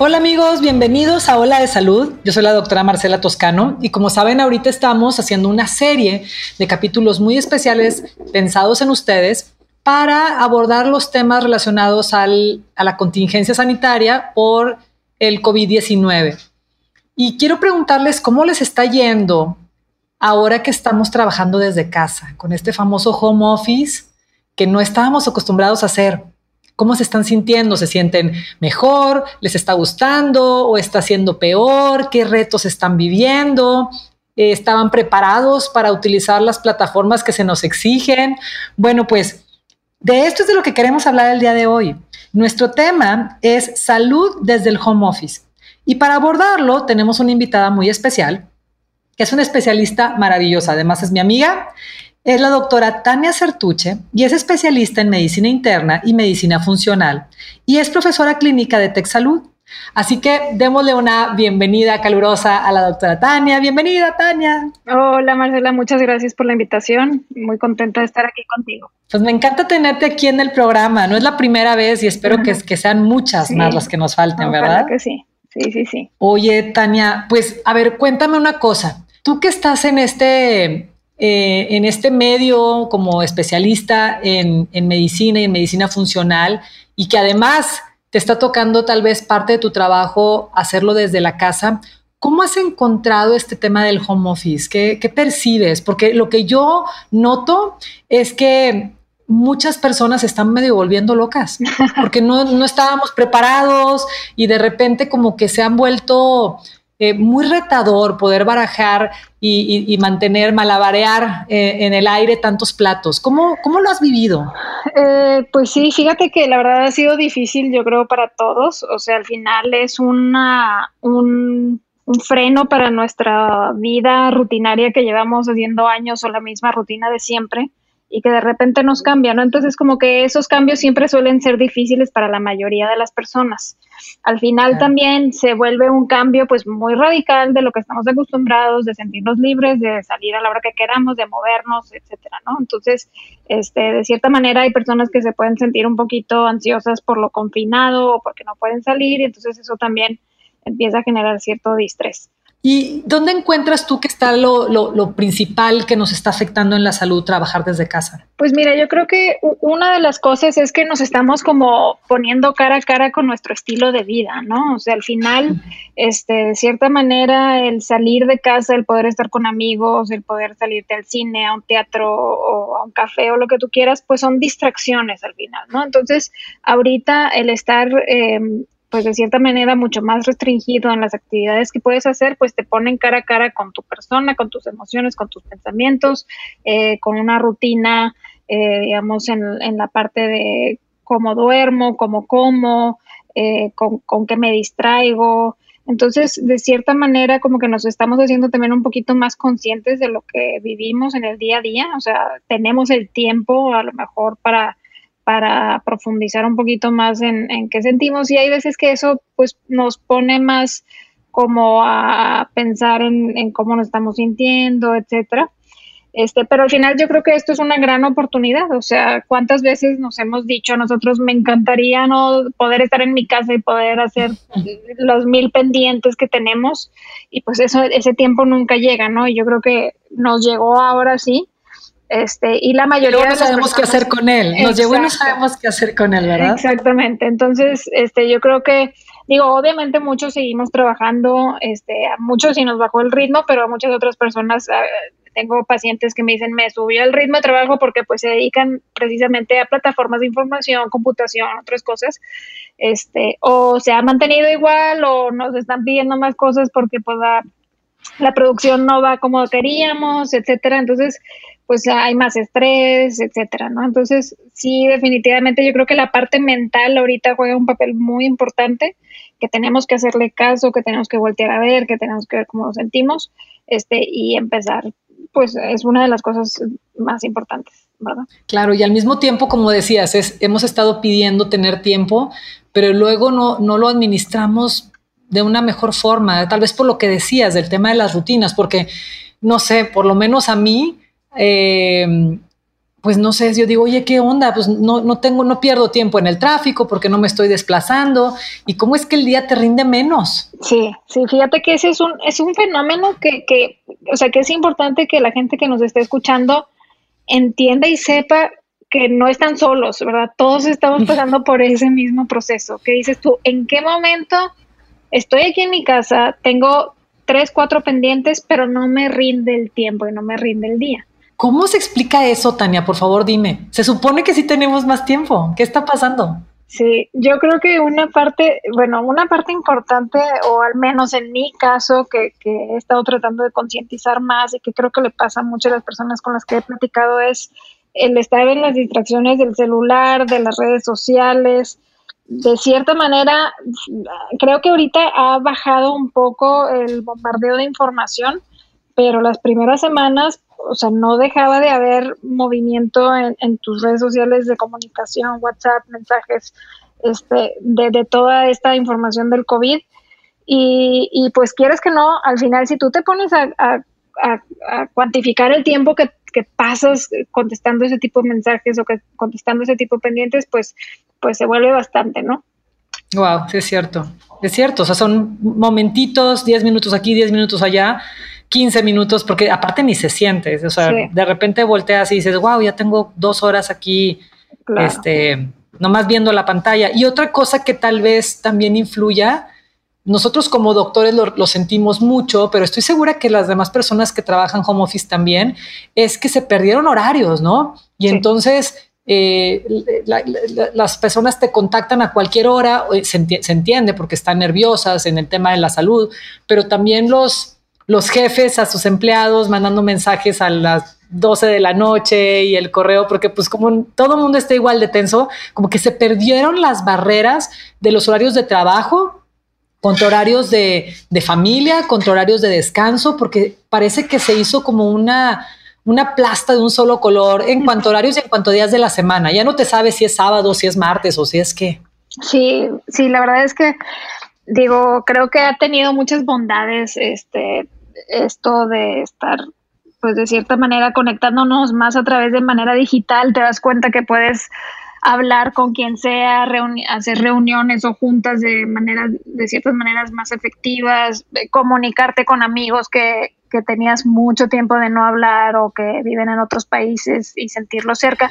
Hola amigos, bienvenidos a Hola de Salud. Yo soy la doctora Marcela Toscano y como saben ahorita estamos haciendo una serie de capítulos muy especiales pensados en ustedes para abordar los temas relacionados a la contingencia sanitaria por el COVID-19. Y quiero preguntarles cómo les está yendo ahora que estamos trabajando desde casa, con este famoso home office que no estábamos acostumbrados a hacer. ¿Cómo se están sintiendo? ¿Se sienten mejor? ¿Les está gustando? ¿O está siendo peor? ¿Qué retos están viviendo? Eh, ¿Estaban preparados para utilizar las plataformas que se nos exigen? Bueno, pues de esto es de lo que queremos hablar el día de hoy. Nuestro tema es salud desde el home office. Y para abordarlo tenemos una invitada muy especial, que es una especialista maravillosa, además es mi amiga, es la doctora Tania Certuche y es especialista en medicina interna y medicina funcional y es profesora clínica de TechSalud. Así que démosle una bienvenida calurosa a la doctora Tania. Bienvenida, Tania. Hola, Marcela, muchas gracias por la invitación. Muy contenta de estar aquí contigo. Pues me encanta tenerte aquí en el programa. No es la primera vez y espero que, que, sean muchas más las que nos falten, ¿verdad? que sí. Sí, sí, sí. Oye, Tania, pues a ver, cuéntame una cosa. Tú que estás en este, eh, en este medio como especialista en, en medicina y en medicina funcional y que además te está tocando tal vez parte de tu trabajo hacerlo desde la casa, ¿Cómo has encontrado este tema del home office? ¿Qué, ¿Qué, percibes? Porque lo que yo noto es que muchas personas están medio volviendo locas porque no, estábamos preparados y de repente como que se han vuelto eh, muy retador poder barajar y, mantener, malabarear eh, en el aire tantos platos. ¿Cómo, cómo lo has vivido? Eh, pues sí, fíjate que la verdad ha sido difícil, yo creo, para todos. O sea, al final es una, un, un freno para nuestra vida rutinaria que llevamos haciendo años o la misma rutina de siempre y que de repente nos cambia, ¿no? Entonces como que esos cambios siempre suelen ser difíciles para la mayoría de las personas. Al final también se vuelve un cambio pues muy radical de lo que estamos acostumbrados, de sentirnos libres, de salir a la hora que queramos, de movernos, etcétera, ¿no? Entonces, este, de cierta manera hay personas que se pueden sentir un poquito ansiosas por lo confinado o porque no pueden salir y entonces eso también empieza a generar cierto distrés. ¿Y dónde encuentras tú que está lo, lo, principal que nos está afectando en la salud trabajar desde casa? Pues mira, yo creo que una de las cosas es que nos estamos como poniendo cara a cara con nuestro estilo de vida, ¿no? O sea, al final, este, de cierta manera, el salir de casa, el poder estar con amigos, el poder salirte al cine, a un teatro o a un café o lo que tú quieras, pues son distracciones al final, ¿no? Entonces, ahorita el estar... Eh, pues de cierta manera mucho más restringido en las actividades que puedes hacer, pues te ponen cara a cara con tu persona, con tus emociones, con tus pensamientos, eh, con una rutina, eh, digamos, en, en, la parte de cómo duermo, cómo como, eh, con, con qué me distraigo. Entonces, de cierta manera, como que nos estamos haciendo también un poquito más conscientes de lo que vivimos en el día a día. O sea, tenemos el tiempo a lo mejor para para profundizar un poquito más en, qué sentimos y hay veces que eso pues nos pone más como a pensar en, cómo nos estamos sintiendo, etcétera. Este, pero al final yo creo que esto es una gran oportunidad, o sea, cuántas veces nos hemos dicho a nosotros me encantaría no poder estar en mi casa y poder hacer los mil pendientes que tenemos y pues eso ese tiempo nunca llega, ¿no? Y yo creo que nos llegó ahora sí este, y la mayoría no sabemos qué hacer con él. Nos llegó y no sabemos qué hacer con él, ¿verdad? Exactamente. Entonces, este, yo creo que, digo, obviamente muchos seguimos trabajando, este, a muchos sí nos bajó el ritmo, pero a muchas otras personas, ah, tengo pacientes que me dicen, me subió el ritmo de trabajo porque pues se dedican precisamente a plataformas de información, computación, otras cosas, este, o se ha mantenido igual o nos están pidiendo más cosas porque pues la, la producción no va como queríamos, etcétera. Entonces, pues hay más estrés, etcétera, ¿no? Entonces, sí, definitivamente yo creo que la parte mental ahorita juega un papel muy importante, que tenemos que hacerle caso, que tenemos que voltear a ver, que tenemos que ver cómo nos sentimos, este, y empezar pues es una de las cosas más importantes, ¿verdad? Claro, y al mismo tiempo, como decías, es, hemos estado pidiendo tener tiempo, pero luego no, no lo administramos de una mejor forma, tal vez por lo que decías del tema de las rutinas, porque no sé, por lo menos a mí, eh, pues no sé, yo digo, oye, ¿qué onda? Pues no, no tengo, no pierdo tiempo en el tráfico porque no me estoy desplazando. ¿Y cómo es que el día te rinde menos? Sí, sí, fíjate que ese es un, es un fenómeno que, que, o sea, que es importante que la gente que nos esté escuchando entienda y sepa que no están solos, ¿verdad? Todos estamos pasando por ese mismo proceso. ¿Qué dices tú? ¿En qué momento estoy aquí en mi casa, tengo tres, cuatro pendientes, pero no me rinde el tiempo y no me rinde el día? ¿Cómo se explica eso, Tania? Por favor, dime. Se supone que sí tenemos más tiempo. ¿Qué está pasando? Sí, yo creo que una parte, bueno, una parte importante, o al menos en mi caso, que, he estado tratando de concientizar más y que creo que le pasa a muchas de las personas con las que he platicado, es el estar en las distracciones del celular, de las redes sociales. De cierta manera, creo que ahorita ha bajado un poco el bombardeo de información, pero las primeras semanas o sea, no dejaba de haber movimiento en, tus redes sociales de comunicación, WhatsApp, mensajes, este, de, toda esta información del COVID. Y, pues quieres que no, al final si tú te pones a, cuantificar el tiempo que, pasas contestando ese tipo de mensajes o que contestando ese tipo de pendientes, pues, pues se vuelve bastante, ¿no? Wow, sí es cierto. Es cierto, o sea, son momentitos, 10 minutos aquí, 10 minutos allá, 15 minutos, porque aparte ni se siente, o sea, de repente volteas y dices, wow, ya tengo dos horas aquí, este, nomás viendo la pantalla. Y otra cosa que tal vez también influya, nosotros como doctores lo, sentimos mucho, pero estoy segura que las demás personas que trabajan home office también, es que se perdieron horarios, ¿no? Y entonces... Eh, las personas te contactan a cualquier hora, se, se entiende porque están nerviosas en el tema de la salud, pero también los, los jefes a sus empleados mandando mensajes a las 12 de la noche y el correo, porque pues como todo el mundo está igual de tenso, como que se perdieron las barreras de los horarios de trabajo contra horarios de, familia, contra horarios de descanso, porque parece que se hizo como una, una plasta de un solo color en cuanto a horarios y en cuanto a días de la semana. Ya no te sabes si es sábado, si es martes o si es qué. Sí, sí, la verdad es que digo, creo que ha tenido muchas bondades este esto de estar, pues de cierta manera, conectándonos más a través de manera digital, te das cuenta que puedes hablar con quien sea, hacer reuniones o juntas de maneras, de ciertas maneras más efectivas, comunicarte con amigos que, que tenías mucho tiempo de no hablar o que viven en otros países y sentirlos cerca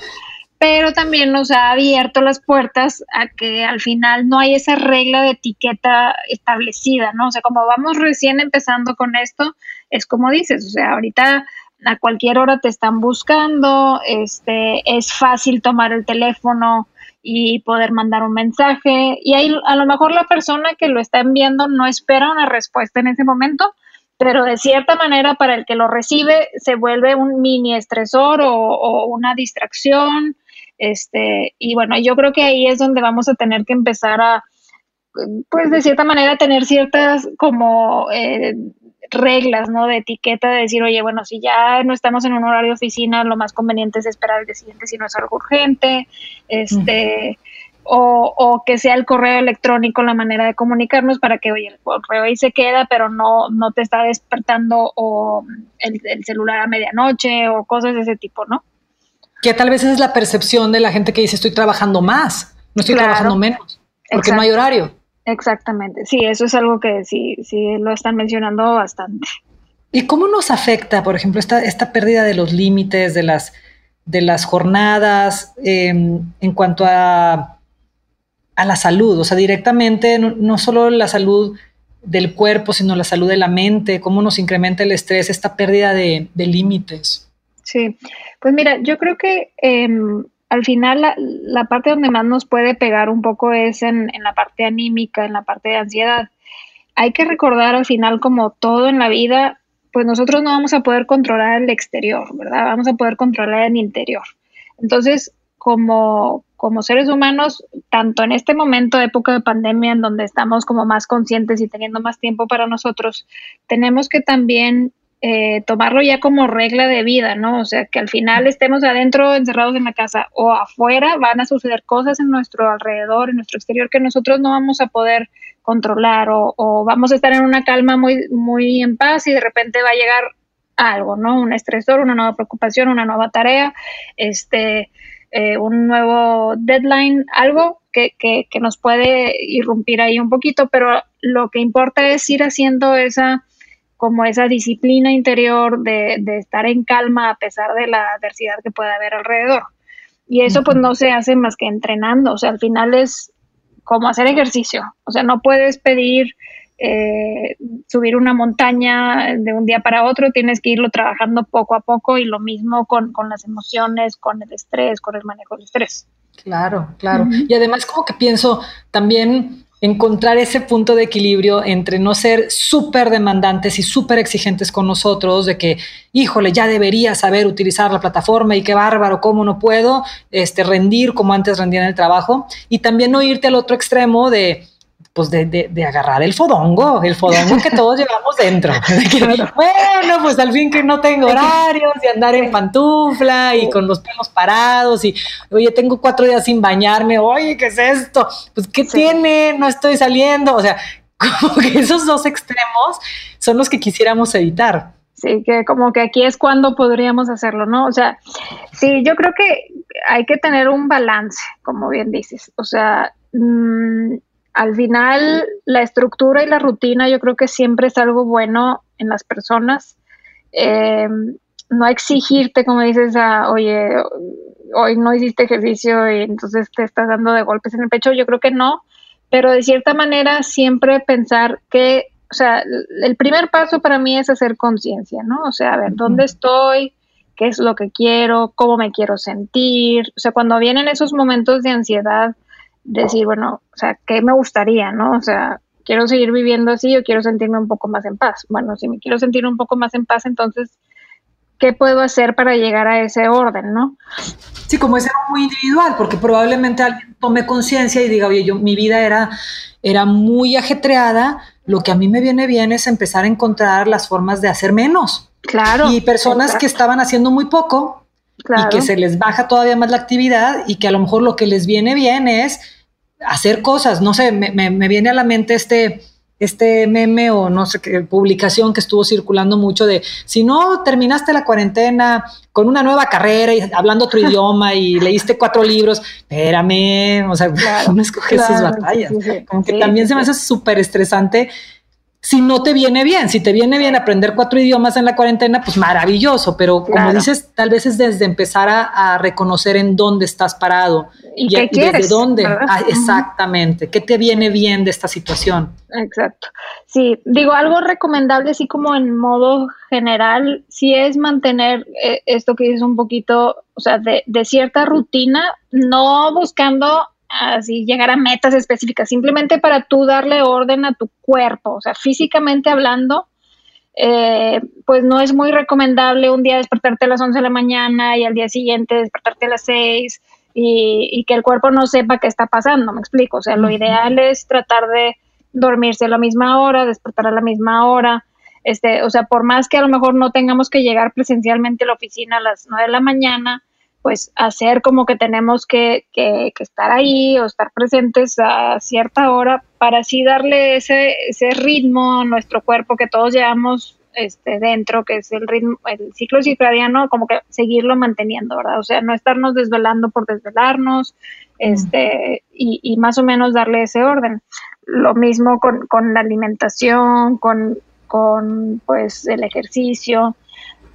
pero también nos ha abierto las puertas a que al final no hay esa regla de etiqueta establecida, ¿no? O sea, como vamos recién empezando con esto, es como dices, o sea, ahorita a cualquier hora te están buscando, este, es fácil tomar el teléfono y poder mandar un mensaje y ahí a lo mejor la persona que lo está enviando no espera una respuesta en ese momento, pero de cierta manera para el que lo recibe se vuelve un mini estresor o, o una distracción este, y bueno, yo creo que ahí es donde vamos a tener que empezar a, pues de cierta manera, tener ciertas como eh, reglas, ¿no? De etiqueta, de decir, oye, bueno, si ya no estamos en un horario de oficina, lo más conveniente es esperar al día siguiente si no es algo urgente, este, o, o, que sea el correo electrónico la manera de comunicarnos para que, oye, el correo ahí se queda, pero no, no te está despertando o el, el celular a medianoche o cosas de ese tipo, ¿no? Que tal vez es la percepción de la gente que dice estoy trabajando más, no estoy trabajando menos, porque no hay horario. Exactamente, sí, eso es algo que sí, sí lo están mencionando bastante. ¿Y cómo nos afecta, por ejemplo, esta, esta pérdida de los límites, de las, de las jornadas em, en cuanto a, a la salud? O sea, directamente, no, solo la salud del cuerpo, sino la salud de la mente, cómo nos incrementa el estrés, esta pérdida de, de límites. Sí, pues mira, yo creo que em, al final la, parte donde más nos puede pegar un poco es en, en la parte anímica, en la parte de ansiedad. Hay que recordar al final como todo en la vida, pues nosotros no vamos a poder controlar el exterior, ¿verdad? Vamos a poder controlar el interior. Entonces, como, como seres humanos, tanto en este momento, época de pandemia, en donde estamos como más conscientes y teniendo más tiempo para nosotros, tenemos que también eh, tomarlo ya como regla de vida, ¿no? O sea, que al final estemos adentro, encerrados en la casa o afuera, van a suceder cosas en nuestro alrededor, en nuestro exterior, que nosotros no vamos a poder controlar o, vamos a estar en una calma muy, muy en paz y de repente va a llegar algo, ¿no? Un estresor, una nueva preocupación, una nueva tarea, este, eh, un nuevo deadline, algo que, que, que nos puede irrumpir ahí un poquito, pero lo que importa es ir haciendo esa como esa disciplina interior de, estar en calma a pesar de la adversidad que puede haber alrededor. Y eso pues no se hace más que entrenando, o sea, al final es como hacer ejercicio, o sea, no puedes pedir eh, subir una montaña de un día para otro, tienes que irlo trabajando poco a poco y lo mismo con, las emociones, con el estrés, con el manejo del estrés. Claro, claro. Y además como que pienso también encontrar ese punto de equilibrio entre no ser súper demandantes y súper exigentes con nosotros, de que, híjole, ya debería saber utilizar la plataforma y qué bárbaro, cómo no puedo este, rendir como antes rendía en el trabajo, y también no irte al otro extremo de, pues de, de, agarrar el fodongo, el fodongo que todos llevamos dentro. bueno, pues al fin que no tengo horarios y andar en pantufla y con los pelos parados y, oye, tengo cuatro días sin bañarme, oye, ¿qué es esto? Pues, ¿qué tiene? No estoy saliendo. O sea, como que esos dos extremos son los que quisiéramos evitar. Sí, que como que aquí es cuando podríamos hacerlo, ¿no? O sea, sí, yo creo que hay que tener un balance, como bien dices. O sea, mmm, al final la estructura y la rutina yo creo que siempre es algo bueno en las personas. Eh, no exigirte, como dices, a, oye, hoy no hiciste ejercicio y entonces te estás dando de golpes en el pecho, yo creo que no, pero de cierta manera siempre pensar que, o sea, el primer paso para mí es hacer conciencia, ¿no? O sea, a ver, ¿dónde estoy? ¿Qué es lo que quiero? ¿Cómo me quiero sentir? O sea, cuando vienen esos momentos de ansiedad, decir, bueno, o sea, ¿qué me gustaría, no? O sea, quiero seguir viviendo así o quiero sentirme un poco más en paz. Bueno, si me quiero sentir un poco más en paz, entonces, ¿qué puedo hacer para llegar a ese orden, no? Sí, como es algo muy individual, porque probablemente alguien tome conciencia y diga, oye, yo, mi vida era, era muy ajetreada, lo que a mí me viene bien es empezar a encontrar las formas de hacer menos. Claro. Y personas que estaban haciendo muy poco y que se les baja todavía más la actividad y que a lo mejor lo que les viene bien es hacer cosas. No sé, me, me, viene a la mente este, este meme o no sé qué publicación que estuvo circulando mucho de si no terminaste la cuarentena con una nueva carrera y hablando otro idioma y leíste cuatro libros, espérame, o sea, no escoges sus batallas. Como que también se me hace súper estresante si no te viene bien. Si te viene bien aprender cuatro idiomas en la cuarentena, pues maravilloso, pero como dices, tal vez es desde empezar a, reconocer en dónde estás parado y, desde dónde. Ah, exactamente, qué te viene bien de esta situación. Exacto. Sí, digo, algo recomendable, así como en modo general, sí es mantener eh, esto que dices un poquito, o sea, de, de cierta rutina, no buscando así llegar a metas específicas, simplemente para tú darle orden a tu cuerpo, o sea, físicamente hablando, eh, pues no es muy recomendable un día despertarte a las 11 de la mañana y al día siguiente despertarte a las 6 y, que el cuerpo no sepa qué está pasando, me explico, o sea, lo ideal es tratar de dormirse a la misma hora, despertar a la misma hora, este, o sea, por más que a lo mejor no tengamos que llegar presencialmente a la oficina a las 9 de la mañana, pues hacer como que tenemos que, estar ahí o estar presentes a cierta hora para así darle ese, ese ritmo a nuestro cuerpo que todos llevamos este, dentro, que es el ritmo, el ciclo circadiano, como que seguirlo manteniendo, ¿verdad? O sea, no estarnos desvelando por desvelarnos, este, y, y más o menos darle ese orden. Lo mismo con, con la alimentación, con, con pues el ejercicio,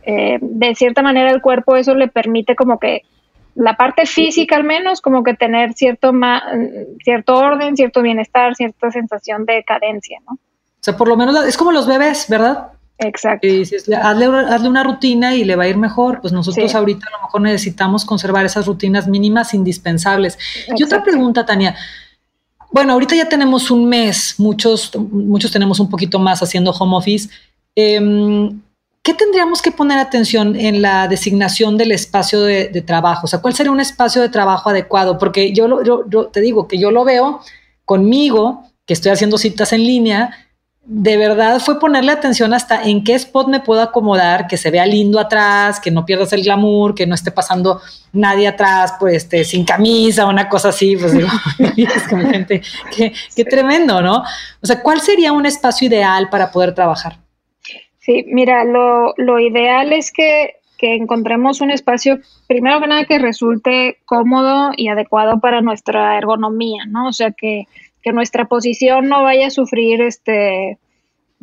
eh, de cierta manera el cuerpo eso le permite como que la parte física al menos como que tener cierto, cierto orden, cierto bienestar, cierta sensación de cadencia, ¿no? O sea, por lo menos es como los bebés, ¿verdad? Exacto. Y dices, hazle, una rutina y le va a ir mejor. Pues nosotros ahorita a lo mejor necesitamos conservar esas rutinas mínimas indispensables. Y otra pregunta, Tania. Bueno, ahorita ya tenemos un mes, muchos, muchos tenemos un poquito más haciendo home office. Eh, ¿qué tendríamos que poner atención en la designación del espacio de, trabajo? O sea, ¿cuál sería un espacio de trabajo adecuado? Porque yo, yo, te digo que yo lo veo conmigo, que estoy haciendo citas en línea, de verdad fue ponerle atención hasta en qué spot me puedo acomodar, que se vea lindo atrás, que no pierdas el glamour, que no esté pasando nadie atrás, pues este, sin camisa, una cosa así, pues digo, es como gente, qué, qué tremendo, ¿no? O sea, ¿cuál sería un espacio ideal para poder trabajar? Sí, mira, lo, lo ideal es que, que, encontremos un espacio, primero que nada, que resulte cómodo y adecuado para nuestra ergonomía, ¿no? O sea, que, que nuestra posición no vaya a sufrir este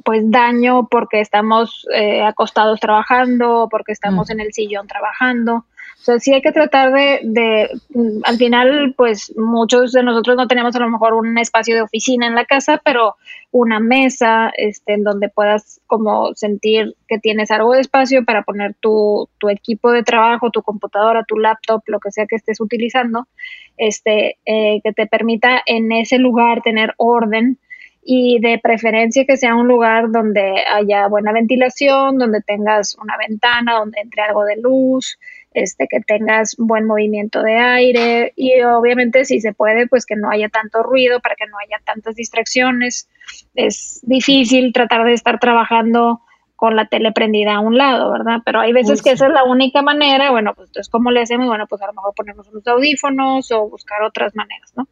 pues daño porque estamos eh, acostados trabajando o porque estamos mm. en el sillón trabajando. O sea, sí hay que tratar de, de, mm, al final, pues muchos de nosotros no tenemos a lo mejor un espacio de oficina en la casa, pero una mesa este, en donde puedas como sentir que tienes algo de espacio para poner tu, tu equipo de trabajo, tu computadora, tu laptop, lo que sea que estés utilizando, este, eh, que te permita en ese lugar tener orden y de preferencia que sea un lugar donde haya buena ventilación, donde tengas una ventana, donde entre algo de luz, este, que tengas buen movimiento de aire y obviamente si se puede, pues que no haya tanto ruido para que no haya tantas distracciones. Es difícil tratar de estar trabajando con la tele prendida a un lado, ¿verdad? Pero hay veces que esa es la única manera, bueno, pues entonces, ¿cómo le hacemos? Bueno, pues a lo mejor ponemos unos audífonos o buscar otras maneras, ¿no?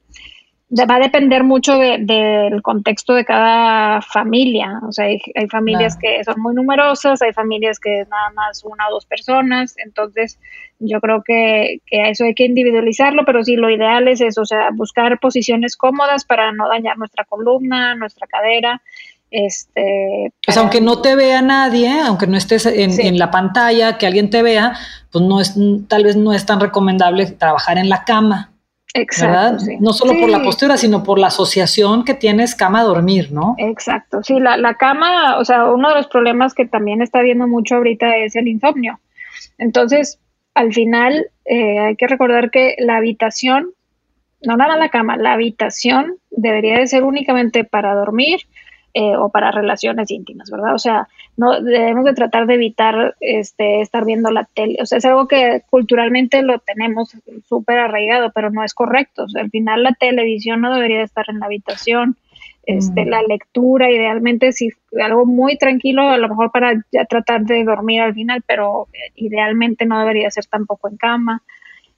Va a depender mucho del contexto de cada familia. O sea, hay, familias que son muy numerosas, hay familias que es nada más una o dos personas. Entonces, yo creo que, que eso hay que individualizarlo, pero sí, lo ideal es eso, o sea, buscar posiciones cómodas para no dañar nuestra columna, nuestra cadera. Este, pues aunque no te vea nadie, aunque no estés en, en, la pantalla, que alguien te vea, pues no es, tal vez no es tan recomendable trabajar en la cama. Exacto. No solo por la postura, sino por la asociación que tienes cama-dormir, ¿no? Exacto. Sí, la, la cama, o sea, uno de los problemas que también está viendo mucho ahorita es el insomnio. Entonces, al final, eh, hay que recordar que la habitación, no nada la cama, la habitación debería de ser únicamente para dormir eh, o para relaciones íntimas, ¿verdad? O sea, no debemos de tratar de evitar este, estar viendo la tele. O sea, es algo que culturalmente lo tenemos súper arraigado, pero no es correcto. O sea, al final la televisión no debería de estar en la habitación. Este, mm. La lectura, idealmente, si algo muy tranquilo, a lo mejor para ya tratar de dormir al final, pero idealmente no debería ser tampoco en cama.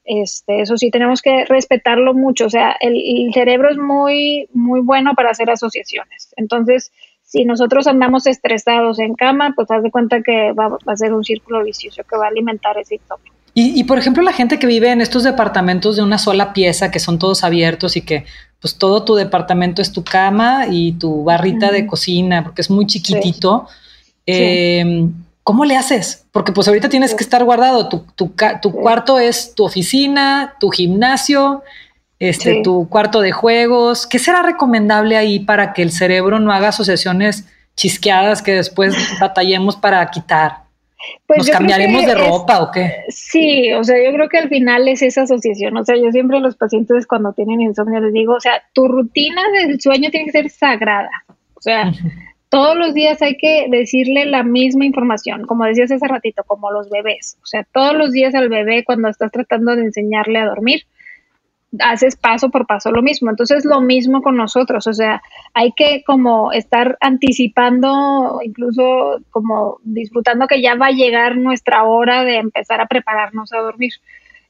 Este, eso sí, tenemos que respetarlo mucho. O sea, el, cerebro es muy, muy bueno para hacer asociaciones. Entonces, si nosotros andamos estresados en cama, pues haz de cuenta que va, a ser un círculo vicioso que va a alimentar ese insomnio. Y, por ejemplo, la gente que vive en estos departamentos de una sola pieza, que son todos abiertos y que pues todo tu departamento es tu cama y tu barrita de cocina, porque es muy chiquitito. Eh, ¿cómo le haces? Porque pues ahorita tienes que estar guardado. Tu, tu, tu cuarto es tu oficina, tu gimnasio, este, tu cuarto de juegos. ¿Qué será recomendable ahí para que el cerebro no haga asociaciones chisqueadas que después batallemos para quitar? Pues ¿Nos cambiaremos de ropa o qué? Sí, o sea, yo creo que al final es esa asociación. O sea, yo siempre a los pacientes cuando tienen insomnio les digo, o sea, tu rutina del sueño tiene que ser sagrada. O sea, todos los días hay que decirle la misma información, como decías hace ratito, como los bebés. O sea, todos los días al bebé cuando estás tratando de enseñarle a dormir, haces paso por paso lo mismo. Entonces, lo mismo con nosotros. O sea, hay que como estar anticipando, incluso como disfrutando que ya va a llegar nuestra hora de empezar a prepararnos a dormir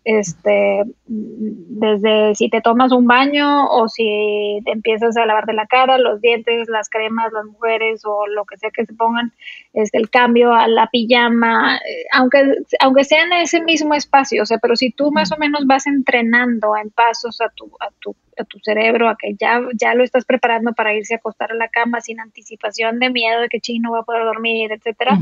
este, desde si te tomas un baño o si te empiezas a lavarte la cara, los dientes, las cremas, las mujeres o lo que sea que se pongan, este, el cambio a la pijama, eh, aunque, aunque sea en ese mismo espacio, o sea, pero si tú más o menos vas entrenando en pasos a tu, a tu, a tu cerebro, a que ya, ya lo estás preparando para irse a acostar a la cama sin anticipación de miedo de que chino va a poder dormir, etcétera,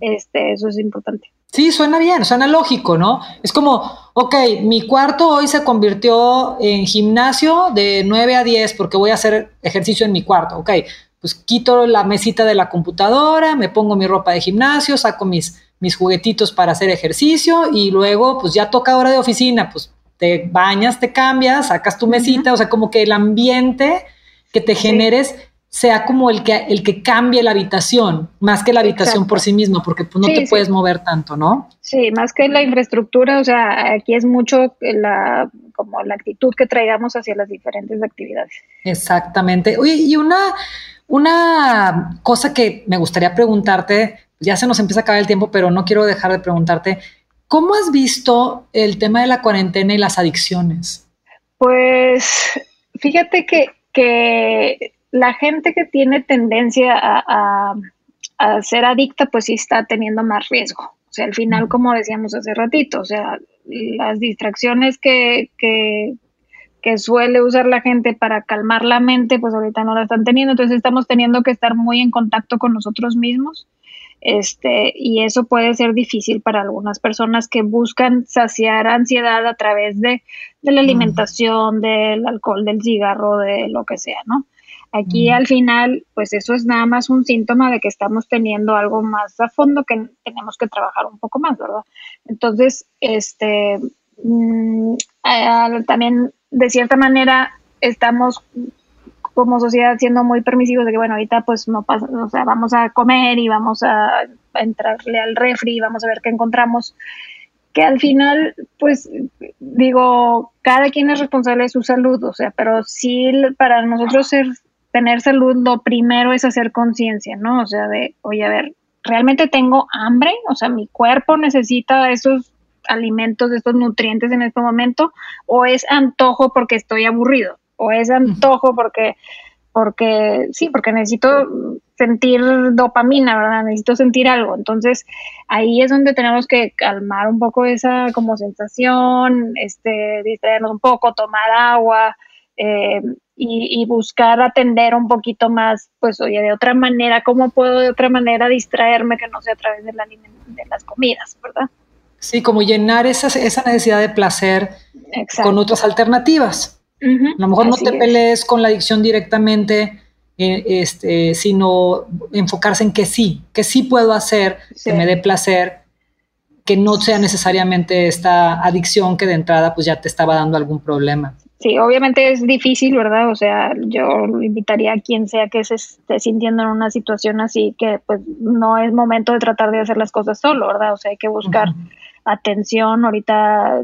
este, eso es importante. Sí, suena bien, suena lógico, ¿no? Es como, ok, mi cuarto hoy se convirtió en gimnasio de 9 a 10 porque voy a hacer ejercicio en mi cuarto, ok, pues quito la mesita de la computadora, me pongo mi ropa de gimnasio, saco mis, mis juguetitos para hacer ejercicio y luego pues ya toca hora de oficina, pues te bañas, te cambias, sacas tu mesita, o sea, como que el ambiente que te generes sea como el que, el que cambie la habitación, más que la habitación por sí mismo, porque pues, no te puedes mover tanto, ¿no? Sí, más que la infraestructura, o sea, aquí es mucho la, como la actitud que traigamos hacia las diferentes actividades. Exactamente. Oye, y una, Una cosa que me gustaría preguntarte, ya se nos empieza a acabar el tiempo, pero no quiero dejar de preguntarte, ¿cómo has visto el tema de la cuarentena y las adicciones? Pues fíjate que, que la gente que tiene tendencia a, ser adicta, pues sí está teniendo más riesgo. O sea, al final, como decíamos hace ratito, o sea, las distracciones que, que, que suele usar la gente para calmar la mente, pues ahorita no la están teniendo. Entonces estamos teniendo que estar muy en contacto con nosotros mismos este, y eso puede ser difícil para algunas personas que buscan saciar ansiedad a través de, la alimentación, del alcohol, del cigarro, de lo que sea, ¿no? Aquí al final, pues eso es nada más un síntoma de que estamos teniendo algo más a fondo que tenemos que trabajar un poco más, ¿verdad? Entonces, este, mm, también de cierta manera estamos como sociedad siendo muy permisivos de que, bueno, ahorita pues no pasa, o sea, vamos a comer y vamos a, entrarle al refri y vamos a ver qué encontramos. Que al final, pues digo, cada quien es responsable de su salud, o sea, pero sí para nosotros ser, tener salud, lo primero es hacer conciencia, ¿no? O sea, de, oye, a ver, ¿realmente tengo hambre? O sea, mi cuerpo necesita esos alimentos, estos nutrientes en este momento, o es antojo porque estoy aburrido o es antojo porque, porque sí, porque necesito sentir dopamina, ¿verdad? Necesito sentir algo. Entonces, ahí es donde tenemos que calmar un poco esa como sensación, este, distraernos un poco, tomar agua, eh, y, buscar atender un poquito más, pues oye, de otra manera, ¿cómo puedo de otra manera distraerme que no sea a través de, la, de las comidas, ¿verdad? Sí, como llenar esa, esa necesidad de placer con otras alternativas a lo mejor no te pelees con la adicción directamente, eh, este, sino enfocarse en que sí, que sí puedo hacer, que me dé placer, que no sea necesariamente esta adicción que de entrada pues ya te estaba dando algún problema. Sí, obviamente es difícil, ¿verdad? O sea, yo invitaría a quien sea que se esté sintiendo en una situación así, que pues no es momento de tratar de hacer las cosas solo, ¿verdad? O sea, hay que buscar atención. Ahorita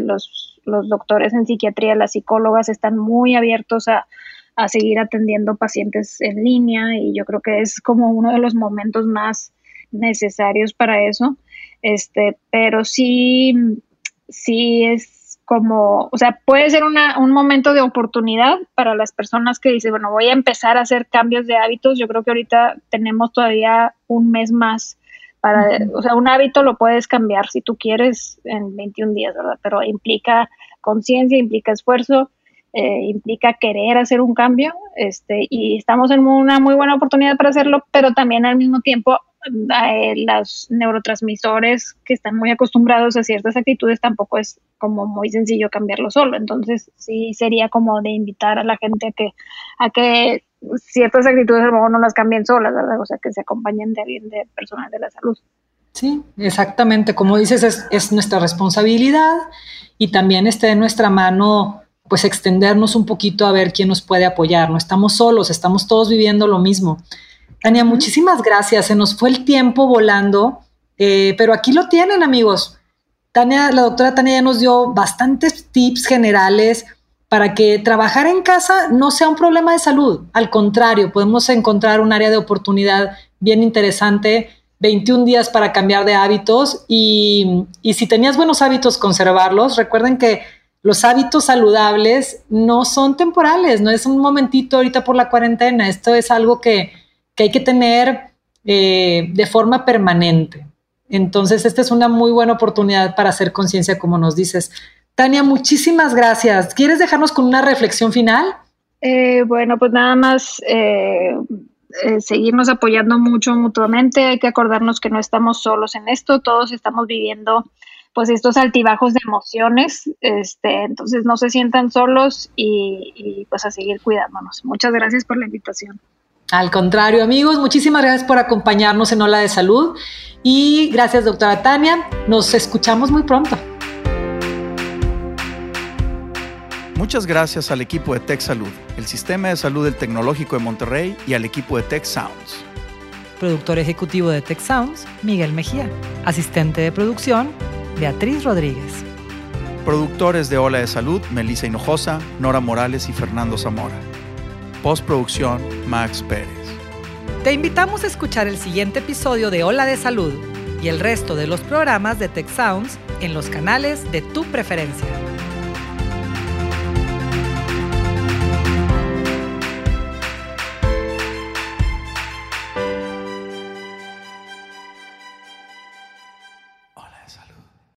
los los doctores en psiquiatría, las psicólogas están muy abiertos a, seguir atendiendo pacientes en línea y yo creo que es como uno de los momentos más necesarios para eso. Este, pero sí, sí es como, o sea, puede ser un momento de oportunidad para las personas que dicen, bueno, voy a empezar a hacer cambios de hábitos. Yo creo que ahorita tenemos todavía un mes más para, o sea, un hábito lo puedes cambiar si tú quieres en 21 días, ¿verdad? Pero implica conciencia, implica esfuerzo, eh, implica querer hacer un cambio, este, y estamos en una muy buena oportunidad para hacerlo, pero también al mismo tiempo eh, los neurotransmisores que están muy acostumbrados a ciertas actitudes tampoco es como muy sencillo cambiarlo solo. Entonces sí sería como de invitar a la gente a que, a que ciertas actitudes a lo mejor no las cambien solas, ¿verdad? O sea, que se acompañen de alguien de personas de la salud. Sí, exactamente. Como dices, es, es nuestra responsabilidad y también esté en nuestra mano pues extendernos un poquito a ver quién nos puede apoyar. No estamos solos, estamos todos viviendo lo mismo. Tania, muchísimas gracias. Se nos fue el tiempo volando, eh, pero aquí lo tienen, amigos. Tania, la doctora Tania ya nos dio bastantes tips generales para que trabajar en casa no sea un problema de salud. Al contrario, podemos encontrar un área de oportunidad bien interesante, 21 días para cambiar de hábitos y, si tenías buenos hábitos, conservarlos. Recuerden que los hábitos saludables no son temporales, no es un momentito ahorita por la cuarentena, esto es algo que, hay que tener eh, de forma permanente. Entonces, esta es una muy buena oportunidad para hacer conciencia, como nos dices. Tania, muchísimas gracias. ¿Quieres dejarnos con una reflexión final? Eh, bueno, pues nada más eh, eh, seguirnos apoyando mucho mutuamente. Hay que acordarnos que no estamos solos en esto, todos estamos viviendo pues estos altibajos de emociones, este, entonces no se sientan solos y, y pues a seguir cuidándonos. Muchas gracias por la invitación. Al contrario, amigos, muchísimas gracias por acompañarnos en Ola de Salud y gracias, doctora Tania. Nos escuchamos muy pronto. Muchas gracias al equipo de Tech Salud, el sistema de salud del Tecnológico de Monterrey y al equipo de Tech Sounds. Productor ejecutivo de Tech Sounds, Miguel Mejía. Asistente de producción, Beatriz Rodríguez. Productores de Ola de Salud, Melissa Hinojosa, Nora Morales y Fernando Zamora. Postproducción, Max Pérez. Te invitamos a escuchar el siguiente episodio de Hola de Salud y el resto de los programas de Tech Sounds en los canales de tu preferencia.